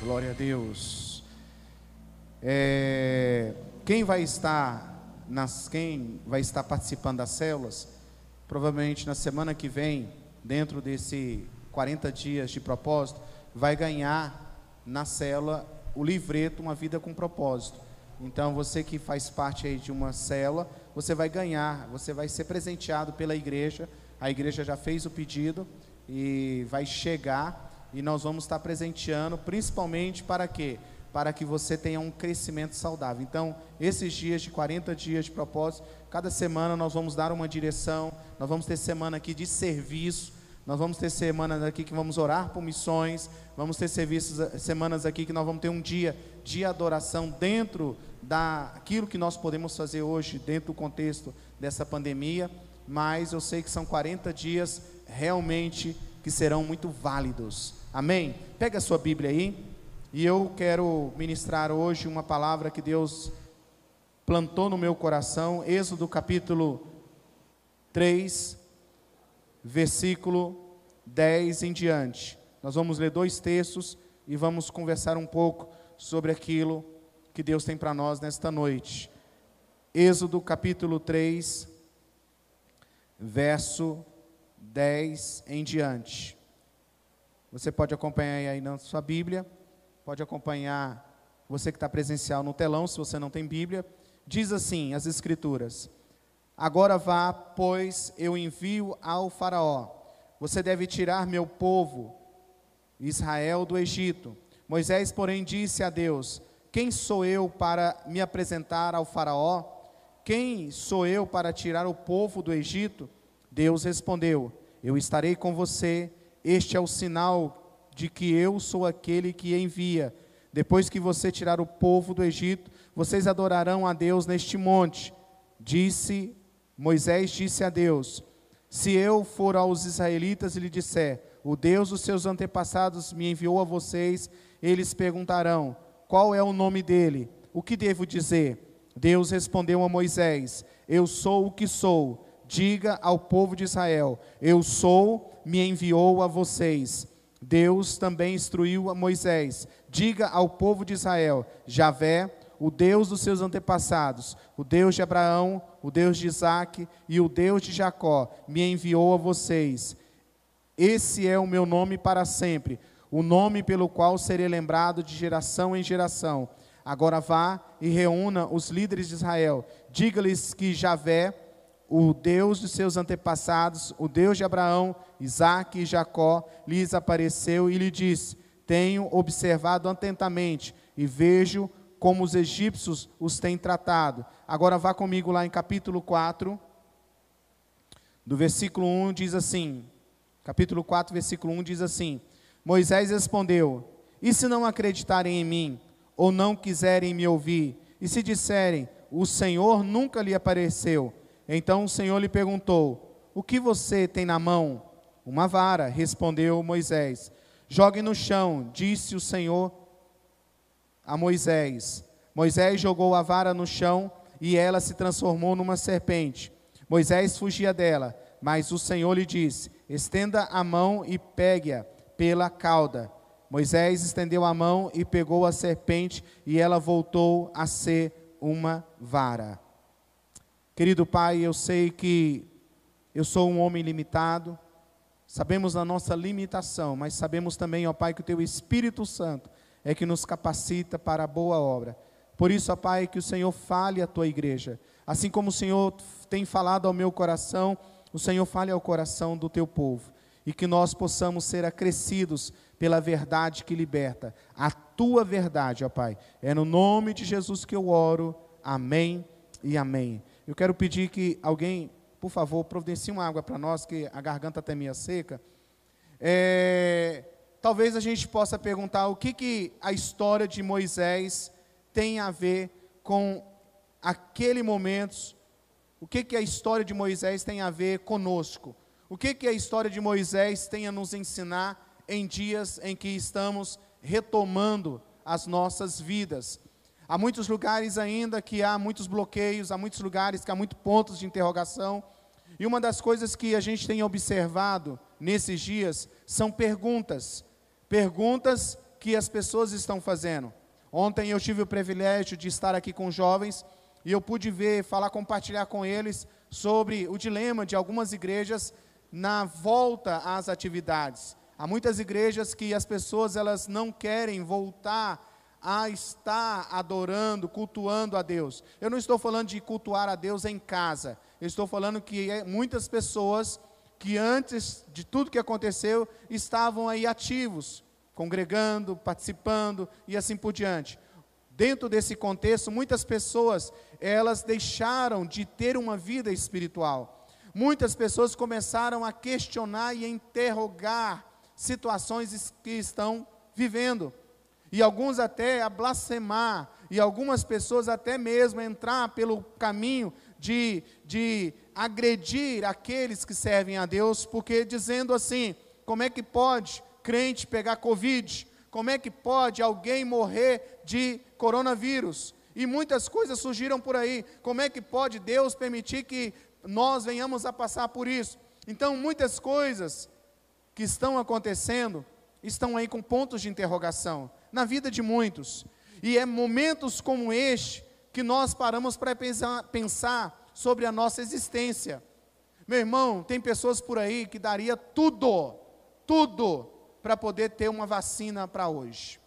Glória a Deus. É, quem vai estar nas quem vai estar participando das células, provavelmente na semana que vem, dentro desse 40 dias de propósito, vai ganhar na célula o livreto Uma Vida com Propósito. Então, você que faz parte aí de uma célula, você vai ganhar, você vai ser presenteado pela igreja. A igreja já fez o pedido e vai chegar e nós vamos estar presenteando, principalmente para quê? Para que você tenha um crescimento saudável. Então, esses dias de 40 dias de propósito, cada semana nós vamos dar uma direção, nós vamos ter semana aqui de serviço, nós vamos ter semanas aqui que vamos orar por missões, vamos ter serviços, semanas aqui que nós vamos ter um dia de adoração dentro daquilo que nós podemos fazer hoje, dentro do contexto dessa pandemia, mas eu sei que são 40 dias realmente que serão muito válidos. Amém? Pega a sua Bíblia aí, e eu quero ministrar hoje uma palavra que Deus plantou no meu coração, Êxodo capítulo 3, versículo 10 em diante. Nós vamos ler dois textos e vamos conversar um pouco sobre aquilo que Deus tem para nós nesta noite. Êxodo capítulo 3, verso 10 em diante. Você pode acompanhar aí na sua Bíblia, pode acompanhar você que está presencial no telão, se você não tem Bíblia. Diz assim as Escrituras: Agora vá, pois eu envio ao Faraó. Você deve tirar meu povo, Israel, do Egito. Moisés, porém, disse a Deus: Quem sou eu para me apresentar ao Faraó? Quem sou eu para tirar o povo do Egito? Deus respondeu: Eu estarei com você. Este é o sinal de que eu sou aquele que envia. Depois que você tirar o povo do Egito, vocês adorarão a Deus neste monte. Disse Moisés disse a Deus: Se eu for aos israelitas e lhe disser, o Deus dos seus antepassados me enviou a vocês, eles perguntarão: Qual é o nome dele? O que devo dizer? Deus respondeu a Moisés: Eu sou o que sou. Diga ao povo de Israel: Eu sou, me enviou a vocês. Deus também instruiu a Moisés: Diga ao povo de Israel: Javé, o Deus dos seus antepassados, o Deus de Abraão, o Deus de Isaac e o Deus de Jacó, me enviou a vocês. Esse é o meu nome para sempre, o nome pelo qual serei lembrado de geração em geração. Agora vá e reúna os líderes de Israel. Diga-lhes que Javé, o Deus de seus antepassados, o Deus de Abraão, Isaac e Jacó, lhes apareceu e lhe disse: Tenho observado atentamente e vejo como os egípcios os têm tratado. Agora vá comigo lá em capítulo 4, do versículo 1 diz assim: capítulo 4, versículo 1 diz assim: Moisés respondeu: E se não acreditarem em mim, ou não quiserem me ouvir, e se disserem: O Senhor nunca lhe apareceu? Então o Senhor lhe perguntou: O que você tem na mão? Uma vara, respondeu Moisés. Jogue no chão, disse o Senhor a Moisés. Moisés jogou a vara no chão e ela se transformou numa serpente. Moisés fugia dela, mas o Senhor lhe disse: Estenda a mão e pegue-a pela cauda. Moisés estendeu a mão e pegou a serpente, e ela voltou a ser uma vara. Querido Pai, eu sei que eu sou um homem limitado, sabemos da nossa limitação, mas sabemos também, ó Pai, que o Teu Espírito Santo é que nos capacita para a boa obra. Por isso, ó Pai, que o Senhor fale à tua igreja. Assim como o Senhor tem falado ao meu coração, o Senhor fale ao coração do teu povo. E que nós possamos ser acrescidos pela verdade que liberta. A tua verdade, ó Pai. É no nome de Jesus que eu oro. Amém e amém. Eu quero pedir que alguém, por favor, providencie uma água para nós, que a garganta está meio seca. É, talvez a gente possa perguntar o que, que a história de Moisés tem a ver com aquele momento, o que, que a história de Moisés tem a ver conosco, o que, que a história de Moisés tem a nos ensinar em dias em que estamos retomando as nossas vidas. Há muitos lugares ainda que há muitos bloqueios, há muitos lugares que há muitos pontos de interrogação. E uma das coisas que a gente tem observado nesses dias são perguntas perguntas que as pessoas estão fazendo. Ontem eu tive o privilégio de estar aqui com jovens e eu pude ver, falar, compartilhar com eles sobre o dilema de algumas igrejas na volta às atividades. Há muitas igrejas que as pessoas elas não querem voltar a estar adorando, cultuando a Deus. Eu não estou falando de cultuar a Deus em casa. Eu estou falando que é muitas pessoas que antes de tudo que aconteceu estavam aí ativos, congregando, participando e assim por diante. Dentro desse contexto, muitas pessoas, elas deixaram de ter uma vida espiritual. Muitas pessoas começaram a questionar e a interrogar situações que estão vivendo. E alguns até a blasfemar, e algumas pessoas até mesmo entrar pelo caminho de, de agredir aqueles que servem a Deus, porque dizendo assim: como é que pode crente pegar Covid? Como é que pode alguém morrer de coronavírus? E muitas coisas surgiram por aí. Como é que pode Deus permitir que nós venhamos a passar por isso? Então, muitas coisas que estão acontecendo estão aí com pontos de interrogação na vida de muitos. E é momentos como este que nós paramos para pensar, sobre a nossa existência. Meu irmão, tem pessoas por aí que daria tudo, tudo, para poder ter uma vacina para hoje.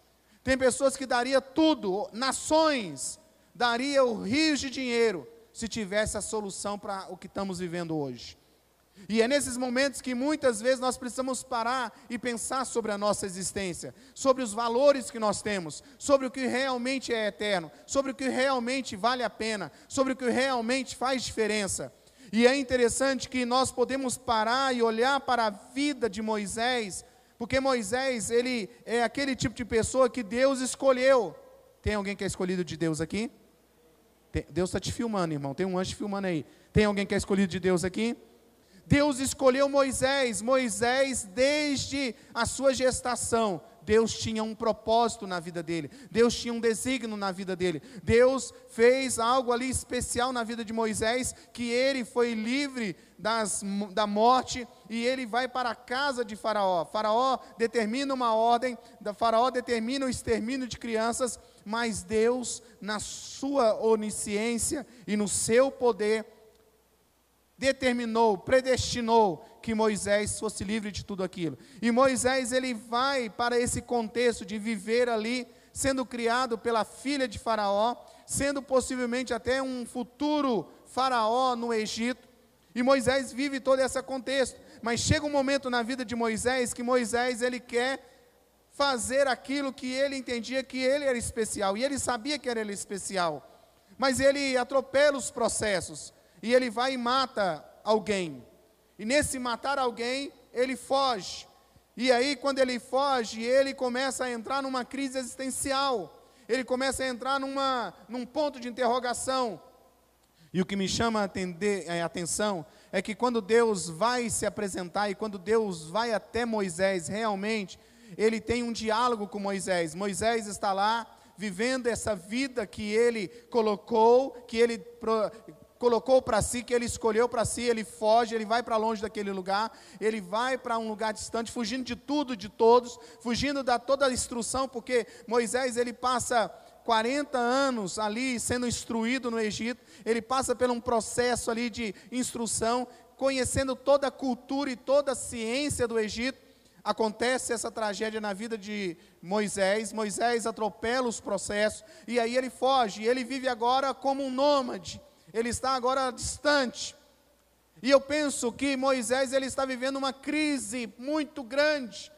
Tem pessoas que daria tudo, nações, daria o rios de dinheiro se tivesse a solução para o que estamos vivendo hoje. E é nesses momentos que muitas vezes nós precisamos parar e pensar sobre a nossa existência, sobre os valores que nós temos, sobre o que realmente é eterno, sobre o que realmente vale a pena, sobre o que realmente faz diferença. E é interessante que nós podemos parar e olhar para a vida de Moisés, porque Moisés, ele é aquele tipo de pessoa que Deus escolheu. Tem alguém que é escolhido de Deus aqui? Tem, Deus está te filmando, irmão. Tem um anjo filmando aí. Tem alguém que é escolhido de Deus aqui? Deus escolheu Moisés. Moisés, desde a sua gestação, Deus tinha um propósito na vida dele, Deus tinha um desígnio na vida dele, Deus fez algo ali especial na vida de Moisés, que ele foi livre das, da morte e ele vai para a casa de Faraó. Faraó determina uma ordem, Faraó determina o extermínio de crianças, mas Deus, na sua onisciência e no seu poder, determinou, predestinou que Moisés fosse livre de tudo aquilo. E Moisés ele vai para esse contexto de viver ali, sendo criado pela filha de Faraó, sendo possivelmente até um futuro Faraó no Egito. E Moisés vive todo esse contexto. Mas chega um momento na vida de Moisés que Moisés ele quer fazer aquilo que ele entendia que ele era especial. E ele sabia que era ele especial. Mas ele atropela os processos e ele vai e mata alguém. E nesse matar alguém, ele foge. E aí, quando ele foge, ele começa a entrar numa crise existencial. Ele começa a entrar numa, num ponto de interrogação. E o que me chama a, atender, atenção é que quando Deus vai se apresentar e quando Deus vai até Moisés, realmente, ele tem um diálogo com Moisés. Moisés está lá vivendo essa vida que ele colocou, que ele colocou para si, que ele escolheu para si, ele foge, ele vai para longe daquele lugar, ele vai para um lugar distante, fugindo de tudo, de todos, fugindo da toda a instrução, porque Moisés ele passa 40 anos ali sendo instruído no Egito, ele passa por um processo ali de instrução, conhecendo toda a cultura e toda a ciência do Egito. Acontece essa tragédia na vida de Moisés. Moisés atropela os processos e aí ele foge. Ele vive agora como um nômade ele está agora distante. E eu penso que Moisés ele está vivendo uma crise muito grande,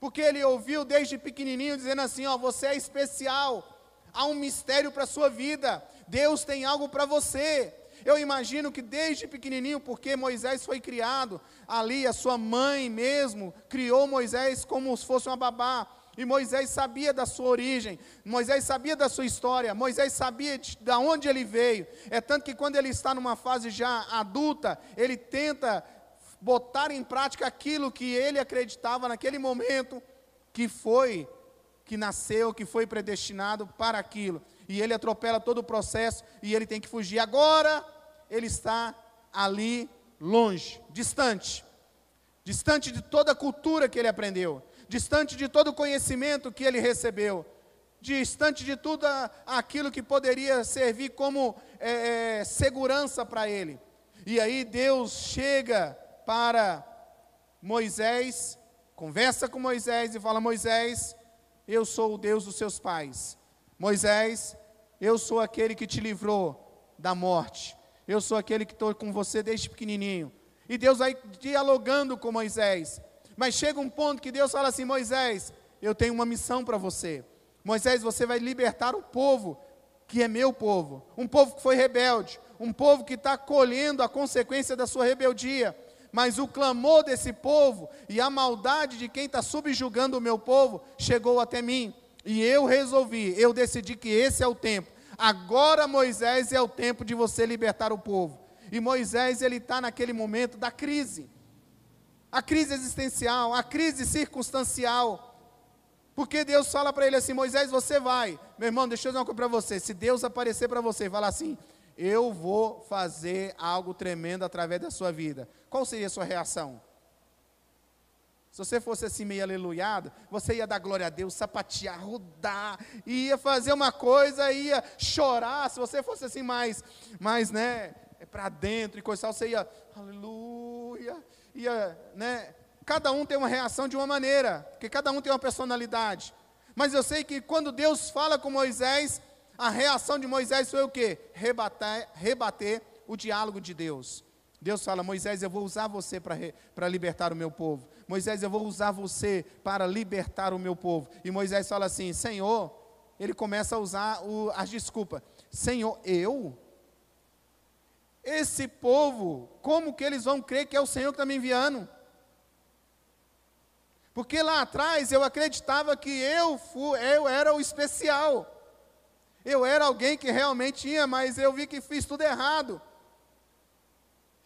porque ele ouviu desde pequenininho dizendo assim, ó, você é especial. Há um mistério para a sua vida. Deus tem algo para você. Eu imagino que desde pequenininho, porque Moisés foi criado ali, a sua mãe mesmo criou Moisés como se fosse uma babá. E Moisés sabia da sua origem, Moisés sabia da sua história, Moisés sabia de, de onde ele veio. É tanto que quando ele está numa fase já adulta, ele tenta botar em prática aquilo que ele acreditava naquele momento que foi, que nasceu, que foi predestinado para aquilo. E ele atropela todo o processo e ele tem que fugir. Agora ele está ali longe, distante, distante de toda a cultura que ele aprendeu distante de todo o conhecimento que ele recebeu, distante de tudo aquilo que poderia servir como é, é, segurança para ele. E aí Deus chega para Moisés, conversa com Moisés e fala: Moisés, eu sou o Deus dos seus pais. Moisés, eu sou aquele que te livrou da morte. Eu sou aquele que estou com você desde pequenininho. E Deus vai dialogando com Moisés. Mas chega um ponto que Deus fala assim: Moisés, eu tenho uma missão para você. Moisés, você vai libertar o povo, que é meu povo. Um povo que foi rebelde. Um povo que está colhendo a consequência da sua rebeldia. Mas o clamor desse povo e a maldade de quem está subjugando o meu povo chegou até mim. E eu resolvi, eu decidi que esse é o tempo. Agora, Moisés, é o tempo de você libertar o povo. E Moisés, ele está naquele momento da crise. A crise existencial, a crise circunstancial. Porque Deus fala para ele assim: Moisés, você vai. Meu irmão, deixa eu dizer uma coisa para você. Se Deus aparecer para você e falar assim: Eu vou fazer algo tremendo através da sua vida, qual seria a sua reação? Se você fosse assim meio aleluiado, você ia dar glória a Deus, sapatear, rodar, ia fazer uma coisa, ia chorar. Se você fosse assim mais, mais né, para dentro e coisa, você ia, aleluia, ia, né? Cada um tem uma reação de uma maneira, porque cada um tem uma personalidade. Mas eu sei que quando Deus fala com Moisés, a reação de Moisés foi o quê? Rebater, rebater o diálogo de Deus. Deus fala: Moisés, eu vou usar você para libertar o meu povo. Moisés, eu vou usar você para libertar o meu povo. E Moisés fala assim: Senhor, ele começa a usar o, as desculpas. Senhor, eu? Esse povo, como que eles vão crer que é o Senhor que está me enviando? Porque lá atrás eu acreditava que eu, fui, eu era o especial. Eu era alguém que realmente tinha, mas eu vi que fiz tudo errado.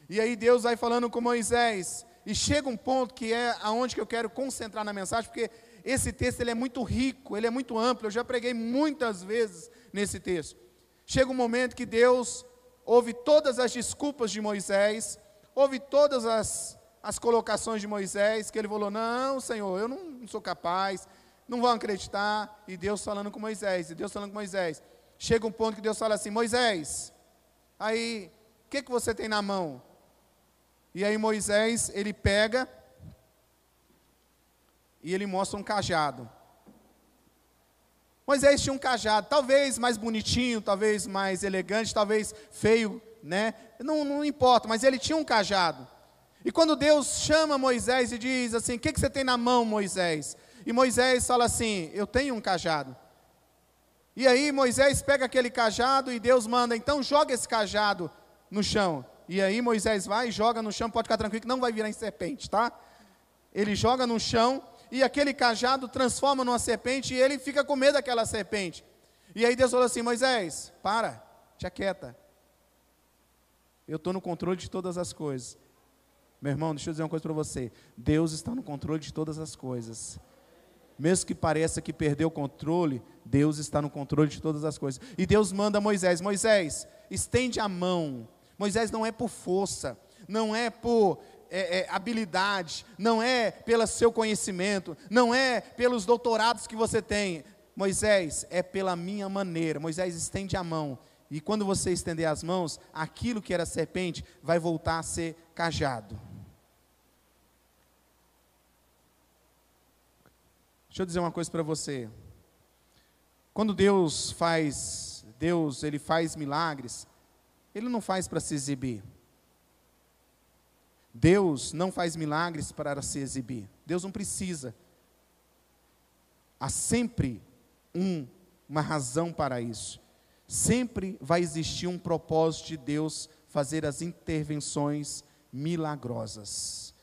E aí Deus vai falando com Moisés, e chega um ponto que é aonde que eu quero concentrar na mensagem, porque esse texto ele é muito rico, ele é muito amplo, eu já preguei muitas vezes nesse texto. Chega um momento que Deus ouve todas as desculpas de Moisés, ouve todas as, as colocações de Moisés, que ele falou: Não, Senhor, eu não, não sou capaz, não vão acreditar. E Deus falando com Moisés, e Deus falando com Moisés. Chega um ponto que Deus fala assim: Moisés, aí, o que, que você tem na mão? E aí Moisés, ele pega e ele mostra um cajado. Moisés tinha um cajado, talvez mais bonitinho, talvez mais elegante, talvez feio, né? Não, não importa, mas ele tinha um cajado. E quando Deus chama Moisés e diz assim: O que, que você tem na mão, Moisés? E Moisés fala assim: Eu tenho um cajado. E aí Moisés pega aquele cajado e Deus manda: Então joga esse cajado no chão. E aí Moisés vai, joga no chão, pode ficar tranquilo que não vai virar em serpente, tá? Ele joga no chão e aquele cajado transforma numa serpente e ele fica com medo daquela serpente. E aí Deus falou assim: Moisés, para, te aquieta. Eu estou no controle de todas as coisas. Meu irmão, deixa eu dizer uma coisa para você. Deus está no controle de todas as coisas. Mesmo que pareça que perdeu o controle, Deus está no controle de todas as coisas. E Deus manda Moisés: Moisés, estende a mão Moisés não é por força, não é por é, é, habilidade, não é pelo seu conhecimento, não é pelos doutorados que você tem. Moisés, é pela minha maneira. Moisés estende a mão. E quando você estender as mãos, aquilo que era serpente vai voltar a ser cajado. Deixa eu dizer uma coisa para você. Quando Deus faz, Deus, ele faz milagres, ele não faz para se exibir. Deus não faz milagres para se exibir. Deus não precisa. Há sempre um, uma razão para isso. Sempre vai existir um propósito de Deus fazer as intervenções milagrosas.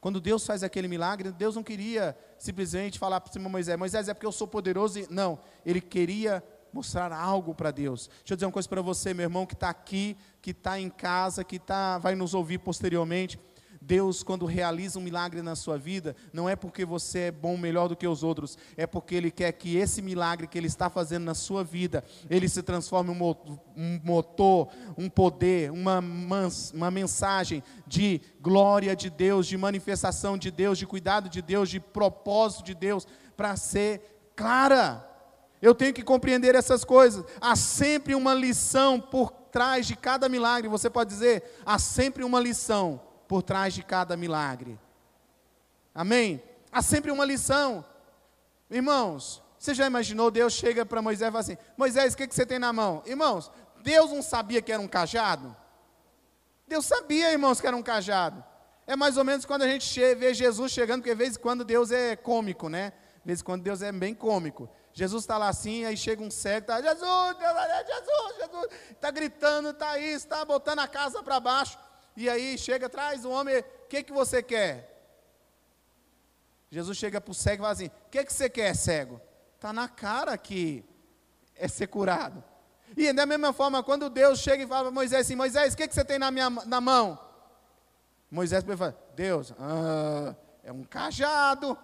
Quando Deus faz aquele milagre, Deus não queria simplesmente falar para Moisés, Moisés é porque eu sou poderoso. Não, ele queria mostrar algo para Deus. Deixa eu dizer uma coisa para você, meu irmão, que está aqui, que está em casa, que tá, vai nos ouvir posteriormente. Deus, quando realiza um milagre na sua vida, não é porque você é bom, melhor do que os outros, é porque Ele quer que esse milagre que Ele está fazendo na sua vida, ele se transforme em um motor, um poder, uma, uma mensagem de glória de Deus, de manifestação de Deus, de cuidado de Deus, de propósito de Deus, para ser clara. Eu tenho que compreender essas coisas. Há sempre uma lição por trás de cada milagre. Você pode dizer, há sempre uma lição por trás de cada milagre. Amém? Há sempre uma lição. Irmãos, você já imaginou? Deus chega para Moisés e fala assim: Moisés, o que, que você tem na mão? Irmãos, Deus não sabia que era um cajado? Deus sabia, irmãos, que era um cajado. É mais ou menos quando a gente vê Jesus chegando, porque de vez em quando Deus é cômico, né? De vez em quando Deus é bem cômico. Jesus está lá assim, aí chega um cego, está, Jesus, Jesus, Jesus, está gritando, está isso, está botando a casa para baixo. E aí chega atrás o homem, o que, que você quer? Jesus chega para o cego e fala assim: O que, que você quer, cego? Está na cara que é ser curado. E da mesma forma, quando Deus chega e fala para Moisés assim: Moisés, o que, que você tem na, minha, na mão? Moisés fala: Deus, ah, é um cajado.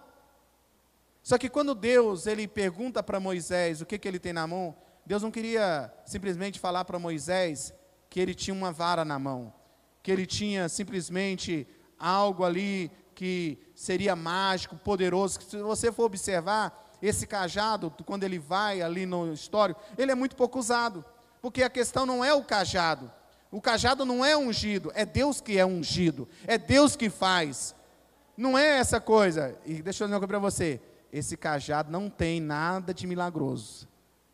Só que quando Deus ele pergunta para Moisés o que, que ele tem na mão, Deus não queria simplesmente falar para Moisés que ele tinha uma vara na mão, que ele tinha simplesmente algo ali que seria mágico, poderoso. Se você for observar, esse cajado, quando ele vai ali no histórico, ele é muito pouco usado, porque a questão não é o cajado. O cajado não é ungido, é Deus que é ungido, é Deus que faz. Não é essa coisa. E deixa eu dizer uma coisa para você esse cajado não tem nada de milagroso,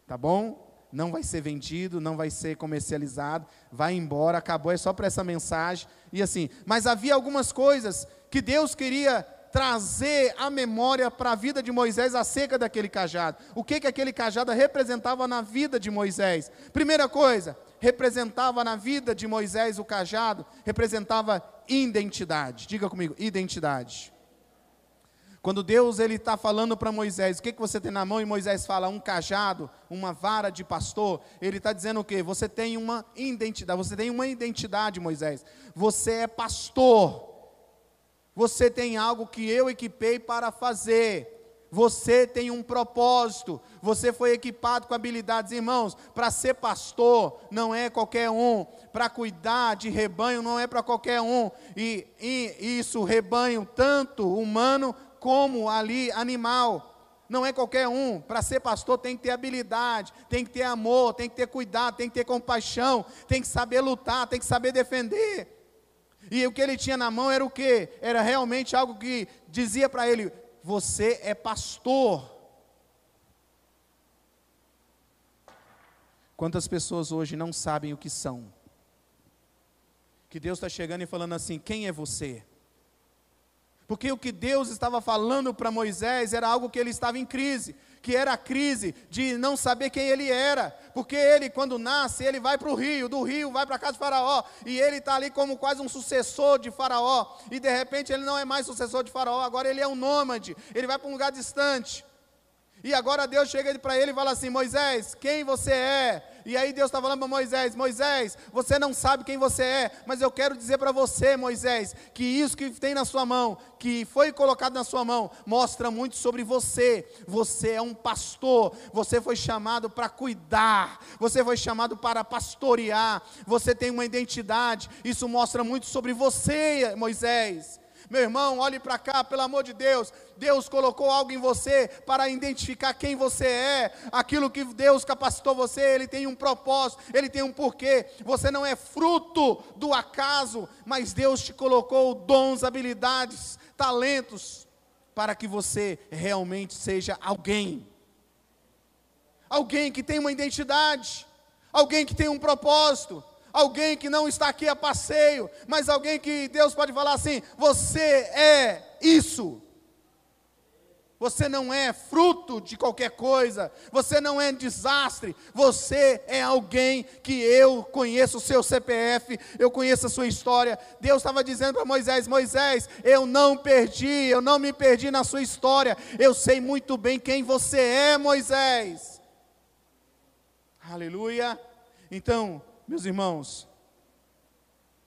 tá bom? Não vai ser vendido, não vai ser comercializado, vai embora, acabou, é só para essa mensagem e assim. Mas havia algumas coisas que Deus queria trazer a memória para a vida de Moisés acerca daquele cajado. O que que aquele cajado representava na vida de Moisés? Primeira coisa, representava na vida de Moisés o cajado, representava identidade. Diga comigo, identidade. Quando Deus ele está falando para Moisés, o que, que você tem na mão? E Moisés fala, um cajado, uma vara de pastor. Ele está dizendo o quê? Você tem uma identidade, você tem uma identidade, Moisés. Você é pastor. Você tem algo que eu equipei para fazer. Você tem um propósito, você foi equipado com habilidades, irmãos. Para ser pastor não é qualquer um, para cuidar de rebanho não é para qualquer um, e, e isso, rebanho, tanto humano como ali animal. Não é qualquer um. Para ser pastor tem que ter habilidade, tem que ter amor, tem que ter cuidado, tem que ter compaixão, tem que saber lutar, tem que saber defender. E o que ele tinha na mão era o que? Era realmente algo que dizia para ele: Você é pastor. Quantas pessoas hoje não sabem o que são? Que Deus está chegando e falando assim: Quem é você? Porque o que Deus estava falando para Moisés era algo que ele estava em crise, que era a crise de não saber quem ele era. Porque ele, quando nasce, ele vai para o rio, do rio vai para a casa de Faraó, e ele está ali como quase um sucessor de Faraó, e de repente ele não é mais sucessor de Faraó, agora ele é um nômade, ele vai para um lugar distante. E agora Deus chega para ele e fala assim: Moisés, quem você é? E aí Deus está falando para Moisés: Moisés, você não sabe quem você é, mas eu quero dizer para você, Moisés, que isso que tem na sua mão, que foi colocado na sua mão, mostra muito sobre você. Você é um pastor, você foi chamado para cuidar, você foi chamado para pastorear, você tem uma identidade, isso mostra muito sobre você, Moisés. Meu irmão, olhe para cá, pelo amor de Deus. Deus colocou algo em você para identificar quem você é. Aquilo que Deus capacitou você, Ele tem um propósito, Ele tem um porquê. Você não é fruto do acaso, mas Deus te colocou dons, habilidades, talentos, para que você realmente seja alguém. Alguém que tem uma identidade, alguém que tem um propósito alguém que não está aqui a passeio, mas alguém que Deus pode falar assim: você é isso. Você não é fruto de qualquer coisa, você não é desastre, você é alguém que eu conheço o seu CPF, eu conheço a sua história. Deus estava dizendo para Moisés: Moisés, eu não perdi, eu não me perdi na sua história, eu sei muito bem quem você é, Moisés. Aleluia. Então, meus irmãos,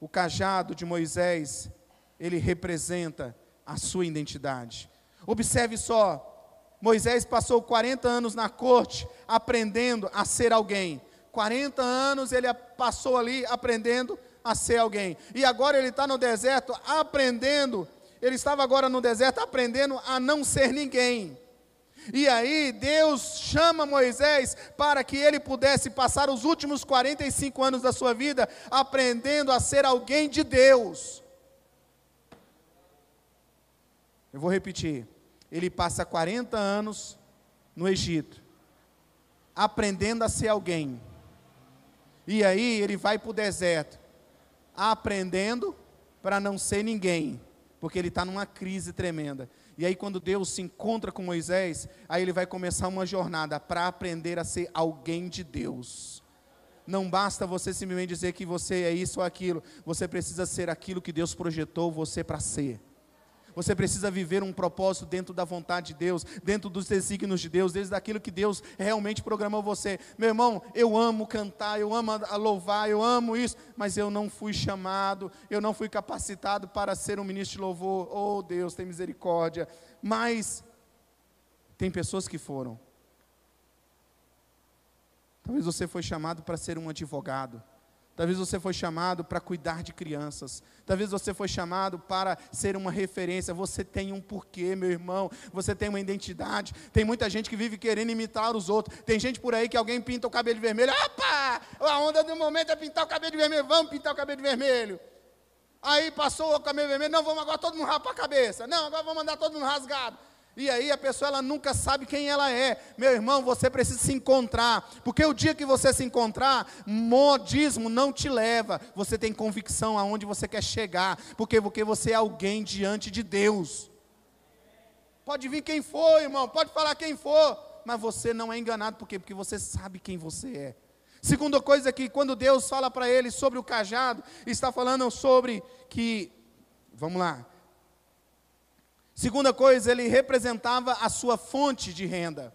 o cajado de Moisés ele representa a sua identidade. Observe só, Moisés passou 40 anos na corte aprendendo a ser alguém. 40 anos ele passou ali aprendendo a ser alguém. E agora ele está no deserto aprendendo. Ele estava agora no deserto aprendendo a não ser ninguém. E aí Deus chama Moisés para que ele pudesse passar os últimos 45 anos da sua vida aprendendo a ser alguém de Deus. Eu vou repetir. Ele passa 40 anos no Egito, aprendendo a ser alguém. E aí ele vai para o deserto, aprendendo para não ser ninguém, porque ele está numa crise tremenda. E aí, quando Deus se encontra com Moisés, aí ele vai começar uma jornada para aprender a ser alguém de Deus. Não basta você simplesmente dizer que você é isso ou aquilo, você precisa ser aquilo que Deus projetou você para ser. Você precisa viver um propósito dentro da vontade de Deus, dentro dos desígnios de Deus, desde aquilo que Deus realmente programou você. Meu irmão, eu amo cantar, eu amo louvar, eu amo isso, mas eu não fui chamado, eu não fui capacitado para ser um ministro de louvor. Oh Deus, tem misericórdia. Mas tem pessoas que foram. Talvez você foi chamado para ser um advogado. Talvez você foi chamado para cuidar de crianças. Talvez você foi chamado para ser uma referência. Você tem um porquê, meu irmão. Você tem uma identidade. Tem muita gente que vive querendo imitar os outros. Tem gente por aí que alguém pinta o cabelo vermelho. Opa! A onda do momento é pintar o cabelo vermelho. Vamos pintar o cabelo vermelho. Aí passou o cabelo vermelho. Não, vamos agora todo mundo rapar a cabeça. Não, agora vamos mandar todo mundo rasgado. E aí a pessoa ela nunca sabe quem ela é. Meu irmão, você precisa se encontrar, porque o dia que você se encontrar, modismo não te leva. Você tem convicção aonde você quer chegar, porque porque você é alguém diante de Deus. Pode vir quem for, irmão, pode falar quem for, mas você não é enganado por quê? Porque você sabe quem você é. Segunda coisa que quando Deus fala para ele sobre o cajado, está falando sobre que vamos lá, Segunda coisa, ele representava a sua fonte de renda.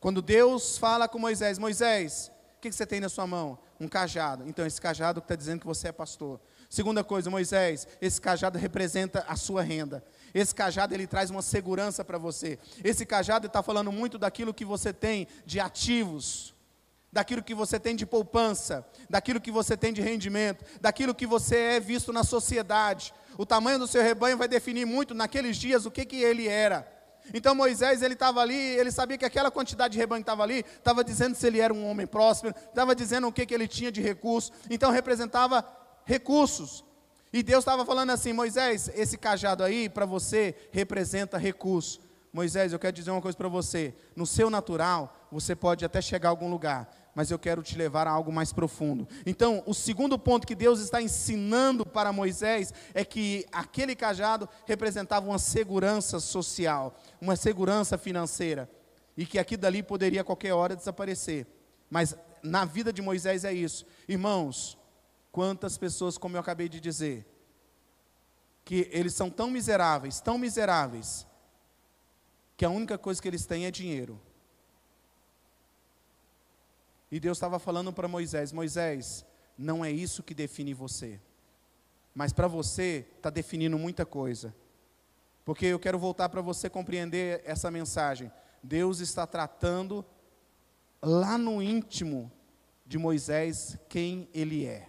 Quando Deus fala com Moisés, Moisés, o que, você tem na sua mão? Um cajado. Então, esse cajado está dizendo que você é pastor. Segunda coisa, Moisés, esse cajado representa a sua renda. Esse cajado ele traz uma segurança para você. Esse cajado está falando muito daquilo que você tem de ativos, daquilo que você tem de poupança, daquilo que você tem de rendimento, daquilo que você é visto na sociedade. O tamanho do seu rebanho vai definir muito naqueles dias o que, que ele era. Então Moisés, ele estava ali, ele sabia que aquela quantidade de rebanho que estava ali, estava dizendo se ele era um homem próspero, estava dizendo o que, que ele tinha de recursos, então representava recursos. E Deus estava falando assim, Moisés, esse cajado aí para você representa recurso. Moisés, eu quero dizer uma coisa para você, no seu natural, você pode até chegar a algum lugar, mas eu quero te levar a algo mais profundo. Então, o segundo ponto que Deus está ensinando para Moisés é que aquele cajado representava uma segurança social, uma segurança financeira, e que aqui dali poderia a qualquer hora desaparecer. Mas na vida de Moisés é isso. Irmãos, quantas pessoas, como eu acabei de dizer, que eles são tão miseráveis, tão miseráveis, que a única coisa que eles têm é dinheiro. E Deus estava falando para Moisés: Moisés, não é isso que define você. Mas para você está definindo muita coisa. Porque eu quero voltar para você compreender essa mensagem. Deus está tratando lá no íntimo de Moisés quem ele é.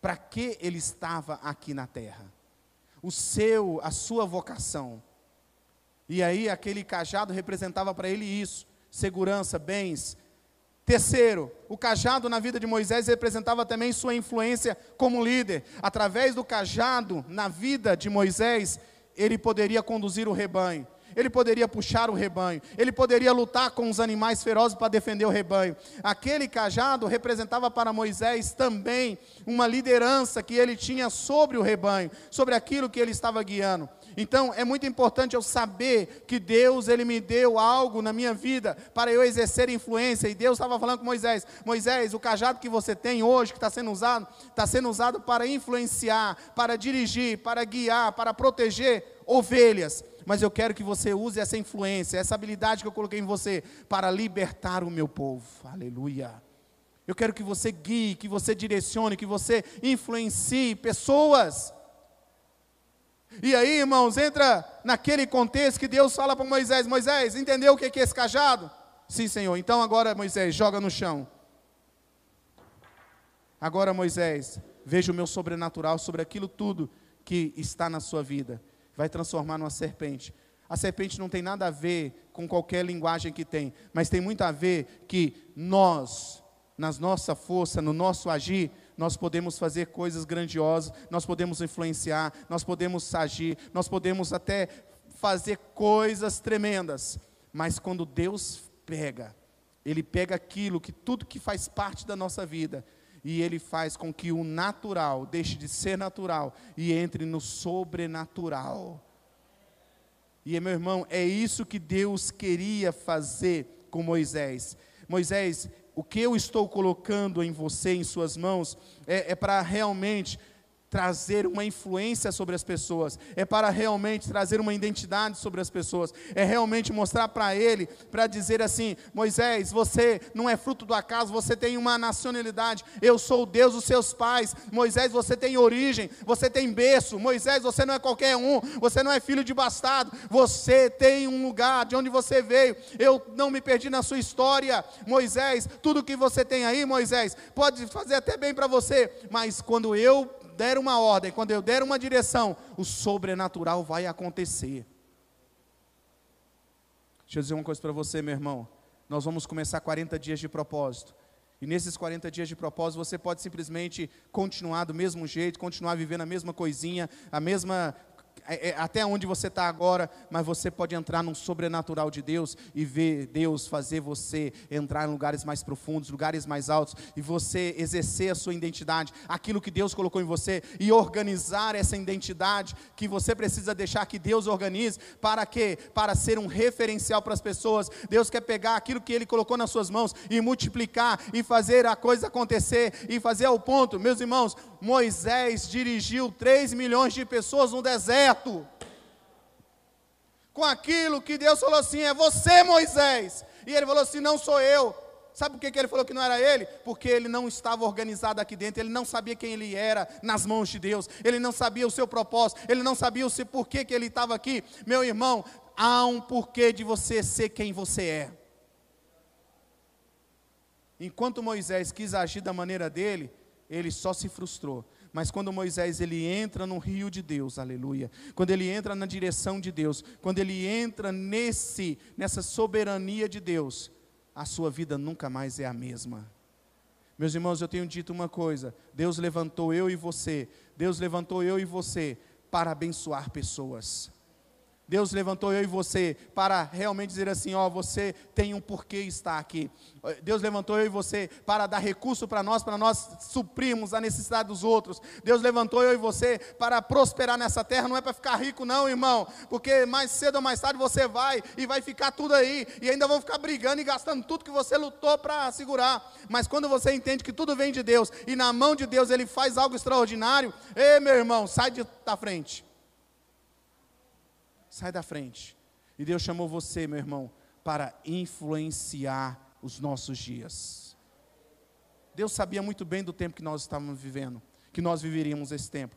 Para que ele estava aqui na terra? O seu, a sua vocação. E aí aquele cajado representava para ele isso: segurança, bens, Terceiro, o cajado na vida de Moisés representava também sua influência como líder. Através do cajado na vida de Moisés, ele poderia conduzir o rebanho, ele poderia puxar o rebanho, ele poderia lutar com os animais ferozes para defender o rebanho. Aquele cajado representava para Moisés também uma liderança que ele tinha sobre o rebanho, sobre aquilo que ele estava guiando. Então, é muito importante eu saber que Deus, Ele me deu algo na minha vida para eu exercer influência. E Deus estava falando com Moisés: Moisés, o cajado que você tem hoje, que está sendo usado, está sendo usado para influenciar, para dirigir, para guiar, para proteger ovelhas. Mas eu quero que você use essa influência, essa habilidade que eu coloquei em você, para libertar o meu povo. Aleluia. Eu quero que você guie, que você direcione, que você influencie pessoas E aí, irmãos, entra naquele contexto que Deus fala para Moisés: Moisés, entendeu o que é esse cajado? Sim, Senhor. Então agora, Moisés, joga no chão. Agora, Moisés, veja o meu sobrenatural sobre aquilo tudo que está na sua vida. Vai transformar numa serpente. A serpente não tem nada a ver com qualquer linguagem que tem, mas tem muito a ver que nós, na nossa força, no nosso agir, nós podemos fazer coisas grandiosas, nós podemos influenciar, nós podemos agir, nós podemos até fazer coisas tremendas. Mas quando Deus pega, Ele pega aquilo que tudo que faz parte da nossa vida, e ele faz com que o natural deixe de ser natural e entre no sobrenatural. E meu irmão, é isso que Deus queria fazer com Moisés. Moisés, o que eu estou colocando em você, em suas mãos, é, é para realmente trazer uma influência sobre as pessoas, é para realmente trazer uma identidade sobre as pessoas, é realmente mostrar para ele, para dizer assim: Moisés, você não é fruto do acaso, você tem uma nacionalidade, eu sou o Deus dos seus pais, Moisés, você tem origem, você tem berço, Moisés, você não é qualquer um, você não é filho de bastardo, você tem um lugar de onde você veio, eu não me perdi na sua história, Moisés, tudo que você tem aí, Moisés, pode fazer até bem para você, mas quando eu der uma ordem, quando eu der uma direção, o sobrenatural vai acontecer. Deixa eu dizer uma coisa para você, meu irmão. Nós vamos começar 40 dias de propósito. E nesses 40 dias de propósito, você pode simplesmente continuar do mesmo jeito, continuar vivendo a mesma coisinha, a mesma até onde você está agora, mas você pode entrar num sobrenatural de Deus e ver Deus fazer você entrar em lugares mais profundos, lugares mais altos, e você exercer a sua identidade, aquilo que Deus colocou em você, e organizar essa identidade que você precisa deixar que Deus organize, para quê? Para ser um referencial para as pessoas. Deus quer pegar aquilo que Ele colocou nas suas mãos e multiplicar e fazer a coisa acontecer e fazer ao ponto, meus irmãos, Moisés dirigiu 3 milhões de pessoas no deserto. Com aquilo que Deus falou assim: é você, Moisés. E ele falou assim: não sou eu. Sabe por que ele falou que não era ele? Porque ele não estava organizado aqui dentro, ele não sabia quem ele era nas mãos de Deus, ele não sabia o seu propósito, ele não sabia o seu porquê que ele estava aqui. Meu irmão, há um porquê de você ser quem você é. Enquanto Moisés quis agir da maneira dele, ele só se frustrou. Mas quando Moisés ele entra no rio de Deus, aleluia. Quando ele entra na direção de Deus, quando ele entra nesse nessa soberania de Deus, a sua vida nunca mais é a mesma. Meus irmãos, eu tenho dito uma coisa: Deus levantou eu e você, Deus levantou eu e você para abençoar pessoas. Deus levantou eu e você para realmente dizer assim: ó, você tem um porquê estar aqui. Deus levantou eu e você para dar recurso para nós, para nós suprirmos a necessidade dos outros. Deus levantou eu e você para prosperar nessa terra, não é para ficar rico, não, irmão, porque mais cedo ou mais tarde você vai e vai ficar tudo aí, e ainda vão ficar brigando e gastando tudo que você lutou para segurar. Mas quando você entende que tudo vem de Deus e na mão de Deus Ele faz algo extraordinário, ei, meu irmão, sai de, da frente sai da frente. E Deus chamou você, meu irmão, para influenciar os nossos dias. Deus sabia muito bem do tempo que nós estávamos vivendo, que nós viveríamos esse tempo.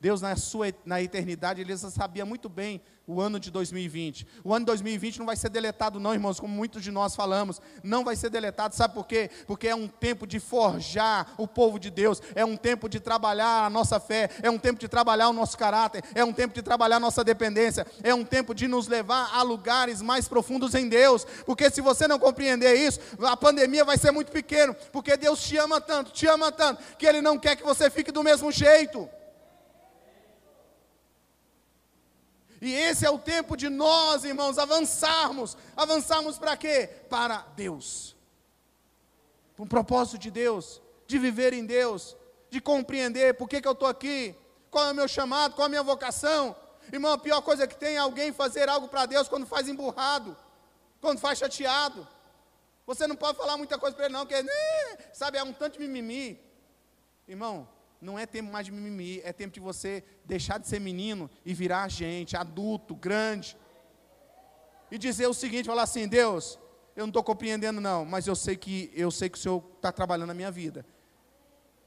Deus, na sua na eternidade, ele sabia muito bem o ano de 2020. O ano de 2020 não vai ser deletado, não, irmãos, como muitos de nós falamos. Não vai ser deletado, sabe por quê? Porque é um tempo de forjar o povo de Deus, é um tempo de trabalhar a nossa fé, é um tempo de trabalhar o nosso caráter, é um tempo de trabalhar a nossa dependência, é um tempo de nos levar a lugares mais profundos em Deus. Porque se você não compreender isso, a pandemia vai ser muito pequeno, porque Deus te ama tanto, te ama tanto, que Ele não quer que você fique do mesmo jeito. E esse é o tempo de nós, irmãos, avançarmos. Avançarmos para quê? Para Deus. Para um propósito de Deus, de viver em Deus, de compreender por que, que eu estou aqui, qual é o meu chamado, qual é a minha vocação. Irmão, a pior coisa que tem é alguém fazer algo para Deus quando faz emburrado, quando faz chateado. Você não pode falar muita coisa para ele, não, porque, né, sabe, é um tanto de mimimi. Irmão, não é tempo mais de mimimi, é tempo de você deixar de ser menino e virar gente, adulto, grande. E dizer o seguinte, falar assim, Deus, eu não estou compreendendo não, mas eu sei que eu sei que o Senhor está trabalhando na minha vida.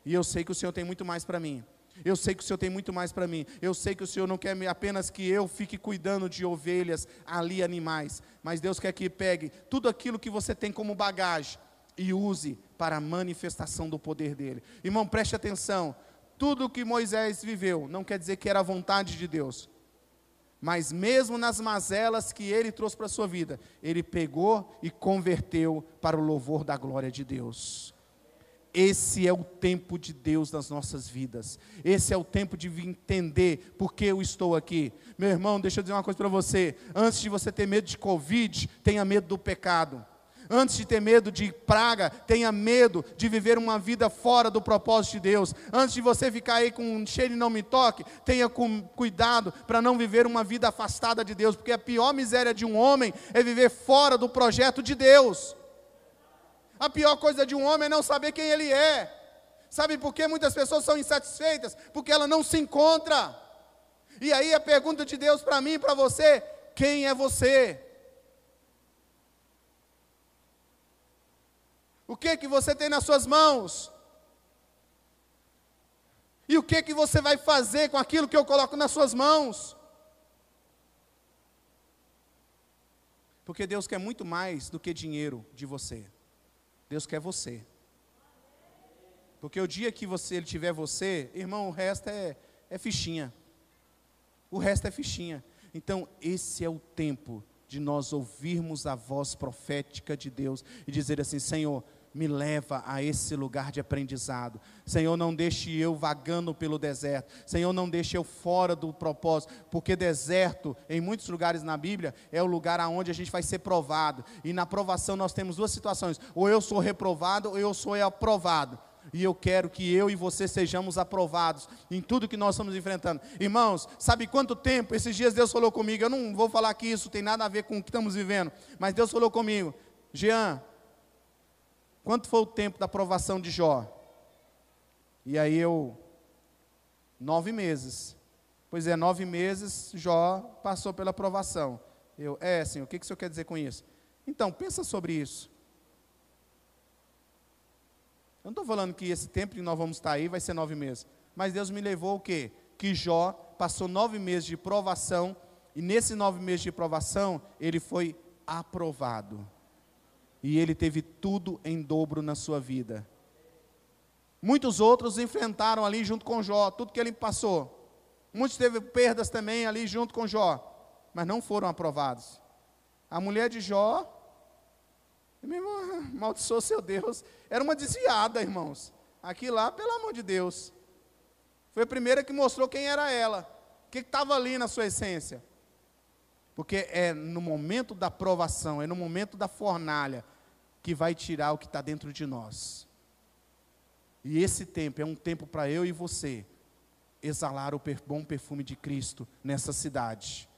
E eu sei que o Senhor tem muito mais para mim. Eu sei que o Senhor tem muito mais para mim. Eu sei que o Senhor não quer apenas que eu fique cuidando de ovelhas, ali animais. Mas Deus quer que pegue tudo aquilo que você tem como bagagem e use para a manifestação do poder dele. Irmão, preste atenção. Tudo que Moisés viveu não quer dizer que era a vontade de Deus. Mas mesmo nas mazelas que ele trouxe para a sua vida, ele pegou e converteu para o louvor da glória de Deus. Esse é o tempo de Deus nas nossas vidas. Esse é o tempo de entender por que eu estou aqui. Meu irmão, deixa eu dizer uma coisa para você. Antes de você ter medo de Covid, tenha medo do pecado. Antes de ter medo de praga, tenha medo de viver uma vida fora do propósito de Deus. Antes de você ficar aí com um cheiro e não me toque, tenha cuidado para não viver uma vida afastada de Deus, porque a pior miséria de um homem é viver fora do projeto de Deus. A pior coisa de um homem é não saber quem ele é. Sabe por que muitas pessoas são insatisfeitas? Porque ela não se encontra. E aí a pergunta de Deus para mim e para você: quem é você? O que que você tem nas suas mãos? E o que que você vai fazer com aquilo que eu coloco nas suas mãos? Porque Deus quer muito mais do que dinheiro de você. Deus quer você. Porque o dia que você, ele tiver você, irmão, o resto é, é fichinha. O resto é fichinha. Então, esse é o tempo de nós ouvirmos a voz profética de Deus e dizer assim: Senhor, me leva a esse lugar de aprendizado. Senhor, não deixe eu vagando pelo deserto. Senhor, não deixe eu fora do propósito, porque deserto, em muitos lugares na Bíblia, é o lugar aonde a gente vai ser provado. E na provação nós temos duas situações: ou eu sou reprovado, ou eu sou aprovado. E eu quero que eu e você sejamos aprovados em tudo que nós estamos enfrentando. Irmãos, sabe quanto tempo? Esses dias Deus falou comigo. Eu não vou falar que isso tem nada a ver com o que estamos vivendo, mas Deus falou comigo. Jean, Quanto foi o tempo da aprovação de Jó? E aí eu, nove meses. Pois é, nove meses Jó passou pela aprovação. Eu, é, Senhor, o que, que o Senhor quer dizer com isso? Então, pensa sobre isso. Eu não estou falando que esse tempo que nós vamos estar aí vai ser nove meses. Mas Deus me levou o quê? Que Jó passou nove meses de provação, e nesses nove meses de provação, ele foi aprovado e ele teve tudo em dobro na sua vida. Muitos outros enfrentaram ali junto com Jó, tudo que ele passou. Muitos teve perdas também ali junto com Jó, mas não foram aprovados. A mulher de Jó, maldiçou seu Deus, era uma desviada, irmãos. Aqui lá, pelo amor de Deus. Foi a primeira que mostrou quem era ela, o que estava ali na sua essência. Porque é no momento da provação, é no momento da fornalha, que vai tirar o que está dentro de nós. E esse tempo é um tempo para eu e você exalar o bom perfume de Cristo nessa cidade.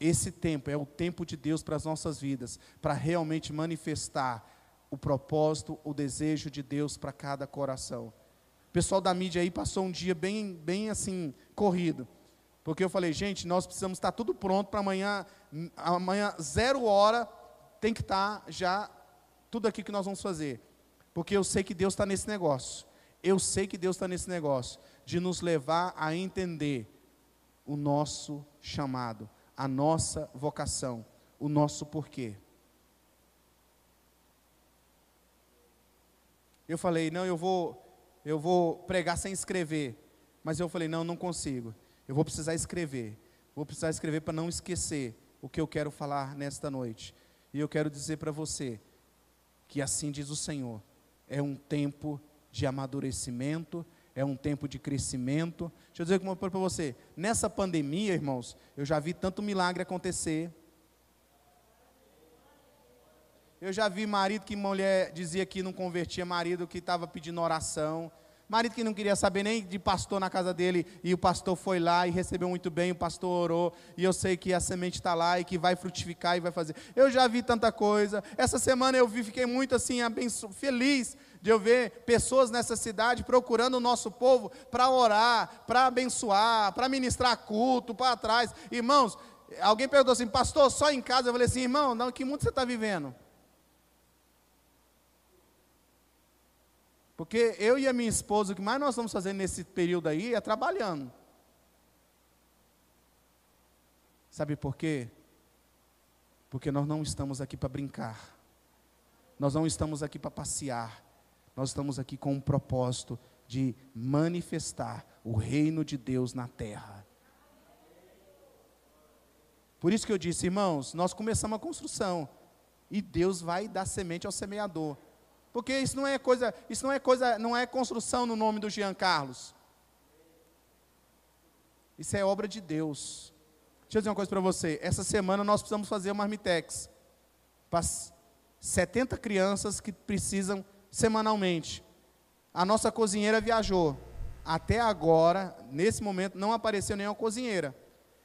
Esse tempo é o tempo de Deus para as nossas vidas, para realmente manifestar o propósito, o desejo de Deus para cada coração. O pessoal da mídia aí passou um dia bem, bem assim, corrido. Porque eu falei, gente, nós precisamos estar tudo pronto para amanhã, amanhã, zero hora, tem que estar já tudo aqui que nós vamos fazer. Porque eu sei que Deus está nesse negócio. Eu sei que Deus está nesse negócio de nos levar a entender o nosso chamado, a nossa vocação, o nosso porquê. Eu falei, não, eu vou, eu vou pregar sem escrever. Mas eu falei, não, não consigo. Eu vou precisar escrever. Vou precisar escrever para não esquecer o que eu quero falar nesta noite. E eu quero dizer para você que assim diz o Senhor: é um tempo de amadurecimento, é um tempo de crescimento. Deixa eu dizer uma coisa para você: nessa pandemia, irmãos, eu já vi tanto milagre acontecer. Eu já vi marido que mulher dizia que não convertia, marido que estava pedindo oração. Marido que não queria saber nem de pastor na casa dele, e o pastor foi lá e recebeu muito bem, o pastor orou, e eu sei que a semente está lá e que vai frutificar e vai fazer. Eu já vi tanta coisa. Essa semana eu vi, fiquei muito assim, abenço, feliz de eu ver pessoas nessa cidade procurando o nosso povo para orar, para abençoar, para ministrar culto, para trás. Irmãos, alguém perguntou assim, pastor, só em casa? Eu falei assim, irmão, não, que mundo você está vivendo? Porque eu e a minha esposa, o que mais nós estamos fazendo nesse período aí é trabalhando. Sabe por quê? Porque nós não estamos aqui para brincar. Nós não estamos aqui para passear. Nós estamos aqui com um propósito de manifestar o reino de Deus na terra. Por isso que eu disse, irmãos, nós começamos a construção e Deus vai dar semente ao semeador. Porque isso não é coisa, isso não é coisa, não é construção no nome do Jean Carlos. Isso é obra de Deus. Deixa eu dizer uma coisa para você. Essa semana nós precisamos fazer uma marmitex para 70 crianças que precisam semanalmente. A nossa cozinheira viajou. Até agora, nesse momento, não apareceu nenhuma cozinheira.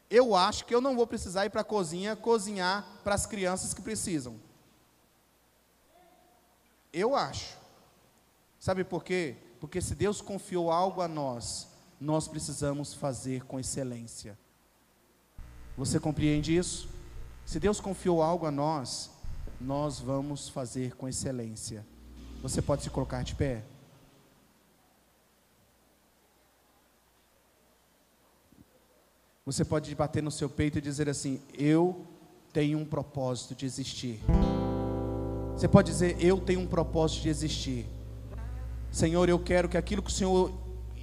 Eu acho que eu não vou precisar ir para a cozinha cozinhar para as crianças que precisam. Eu acho. Sabe por quê? Porque se Deus confiou algo a nós, nós precisamos fazer com excelência. Você compreende isso? Se Deus confiou algo a nós, nós vamos fazer com excelência. Você pode se colocar de pé? Você pode bater no seu peito e dizer assim: Eu tenho um propósito de existir. Você pode dizer: Eu tenho um propósito de existir. Senhor, eu quero que aquilo que o Senhor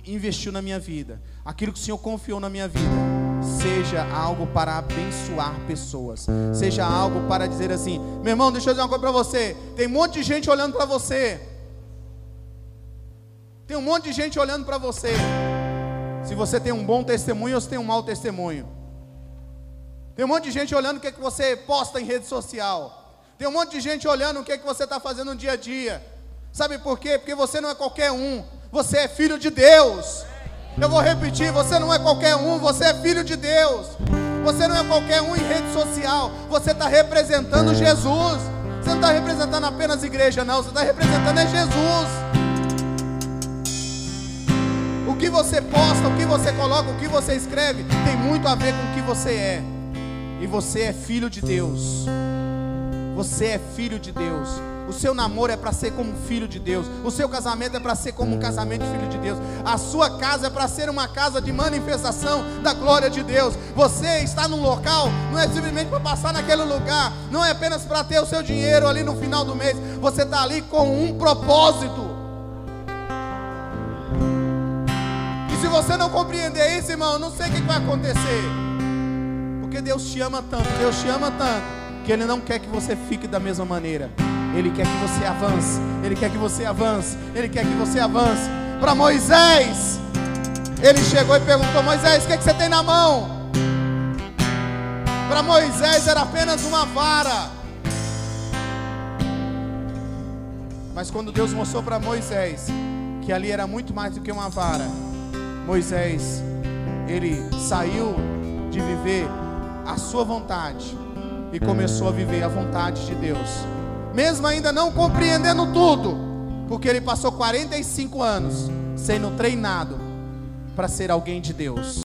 investiu na minha vida, aquilo que o Senhor confiou na minha vida, seja algo para abençoar pessoas, seja algo para dizer assim: meu irmão, deixa eu dizer uma coisa para você. Tem um monte de gente olhando para você. Tem um monte de gente olhando para você. Se você tem um bom testemunho ou se tem um mau testemunho. Tem um monte de gente olhando o que, é que você posta em rede social. Tem um monte de gente olhando o que, é que você está fazendo no dia a dia. Sabe por quê? Porque você não é qualquer um, você é filho de Deus. Eu vou repetir: você não é qualquer um, você é filho de Deus. Você não é qualquer um em rede social, você está representando Jesus. Você não está representando apenas igreja, não, você está representando é Jesus. O que você posta, o que você coloca, o que você escreve, tem muito a ver com o que você é. E você é filho de Deus. Você é filho de Deus. O seu namoro é para ser como um filho de Deus. O seu casamento é para ser como um casamento de filho de Deus. A sua casa é para ser uma casa de manifestação da glória de Deus. Você está num local, não é simplesmente para passar naquele lugar, não é apenas para ter o seu dinheiro ali no final do mês. Você está ali com um propósito. E se você não compreender isso, irmão, não sei o que vai acontecer. Porque Deus te ama tanto, Deus te ama tanto que Ele não quer que você fique da mesma maneira. Ele quer que você avance. Ele quer que você avance. Ele quer que você avance. Para Moisés, ele chegou e perguntou: Moisés, o que, é que você tem na mão? Para Moisés era apenas uma vara. Mas quando Deus mostrou para Moisés que ali era muito mais do que uma vara, Moisés, ele saiu de viver a sua vontade e começou a viver a vontade de Deus, mesmo ainda não compreendendo tudo, porque ele passou 45 anos sendo treinado para ser alguém de Deus.